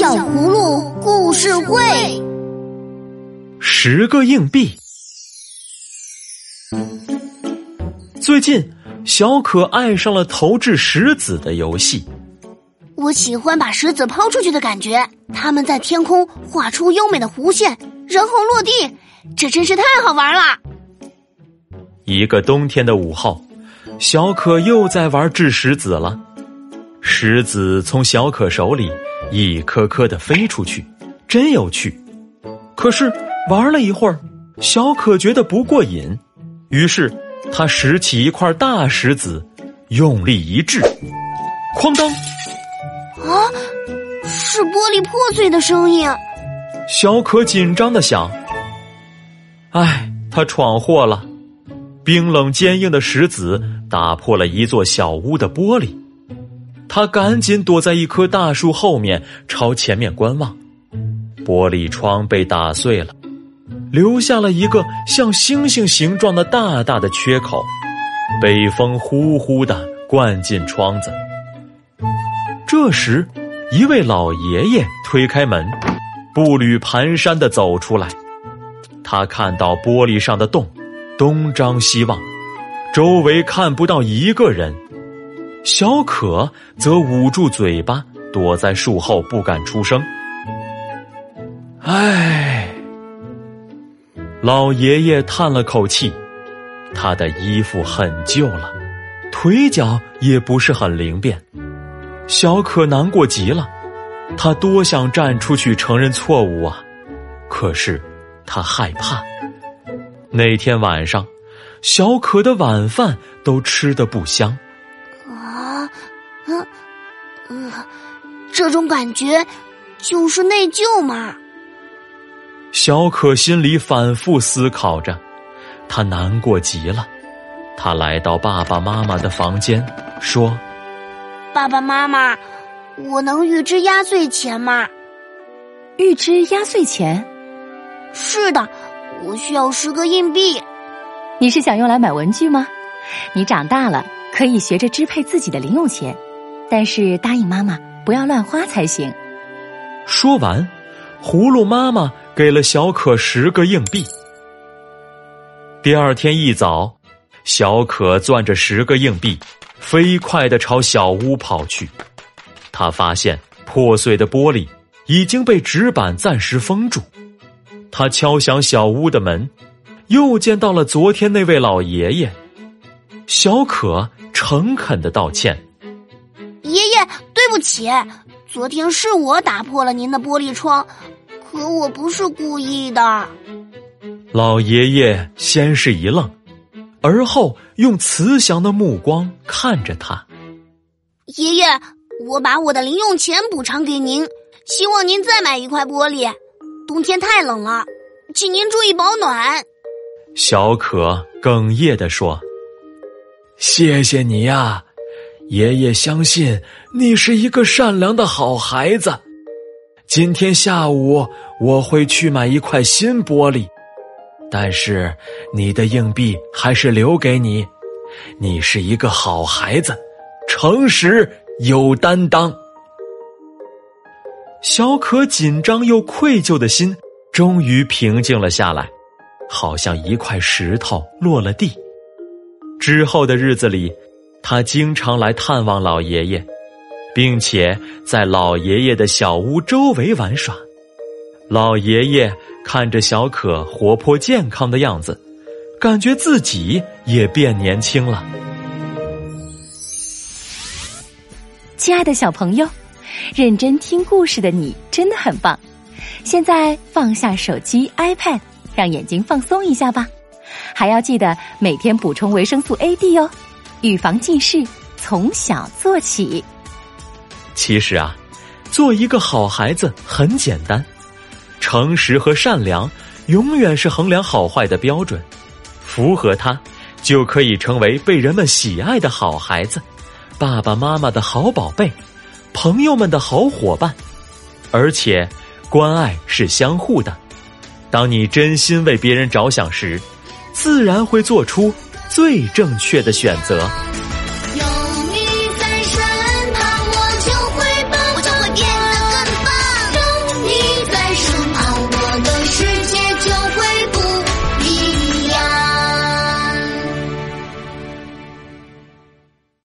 小葫芦故事会，十个硬币。最近，小可爱上了投掷石子的游戏。我喜欢把石子抛出去的感觉，它们在天空画出优美的弧线，然后落地，这真是太好玩了。一个冬天的午后，小可又在玩掷石子了。石子从小可手里一颗颗的飞出去，真有趣。可是玩了一会儿，小可觉得不过瘾，于是他拾起一块大石子，用力一掷，哐当！啊，是玻璃破碎的声音。小可紧张的想：“哎，他闯祸了！”冰冷坚硬的石子打破了一座小屋的玻璃。他赶紧躲在一棵大树后面，朝前面观望。玻璃窗被打碎了，留下了一个像星星形状的大大的缺口。北风呼呼的灌进窗子。这时，一位老爷爷推开门，步履蹒跚的走出来。他看到玻璃上的洞，东张西望，周围看不到一个人。小可则捂住嘴巴，躲在树后不敢出声。唉，老爷爷叹了口气，他的衣服很旧了，腿脚也不是很灵便。小可难过极了，他多想站出去承认错误啊，可是他害怕。那天晚上，小可的晚饭都吃得不香。嗯，这种感觉就是内疚嘛。小可心里反复思考着，他难过极了。他来到爸爸妈妈的房间，说：“爸爸妈妈，我能预支压岁钱吗？”预支压岁钱？是的，我需要十个硬币。你是想用来买文具吗？你长大了可以学着支配自己的零用钱。但是答应妈妈不要乱花才行。说完，葫芦妈妈给了小可十个硬币。第二天一早，小可攥着十个硬币，飞快的朝小屋跑去。他发现破碎的玻璃已经被纸板暂时封住。他敲响小屋的门，又见到了昨天那位老爷爷。小可诚恳的道歉。对不起，昨天是我打破了您的玻璃窗，可我不是故意的。老爷爷先是一愣，而后用慈祥的目光看着他。爷爷，我把我的零用钱补偿给您，希望您再买一块玻璃。冬天太冷了，请您注意保暖。小可哽咽的说：“谢谢你呀。”爷爷相信你是一个善良的好孩子。今天下午我会去买一块新玻璃，但是你的硬币还是留给你。你是一个好孩子，诚实有担当。小可紧张又愧疚的心终于平静了下来，好像一块石头落了地。之后的日子里。他经常来探望老爷爷，并且在老爷爷的小屋周围玩耍。老爷爷看着小可活泼健康的样子，感觉自己也变年轻了。亲爱的小朋友，认真听故事的你真的很棒。现在放下手机、iPad，让眼睛放松一下吧。还要记得每天补充维生素 A、D 哦。预防近视，从小做起。其实啊，做一个好孩子很简单，诚实和善良永远是衡量好坏的标准。符合它，就可以成为被人们喜爱的好孩子，爸爸妈妈的好宝贝，朋友们的好伙伴。而且，关爱是相互的。当你真心为别人着想时，自然会做出。最正确的选择。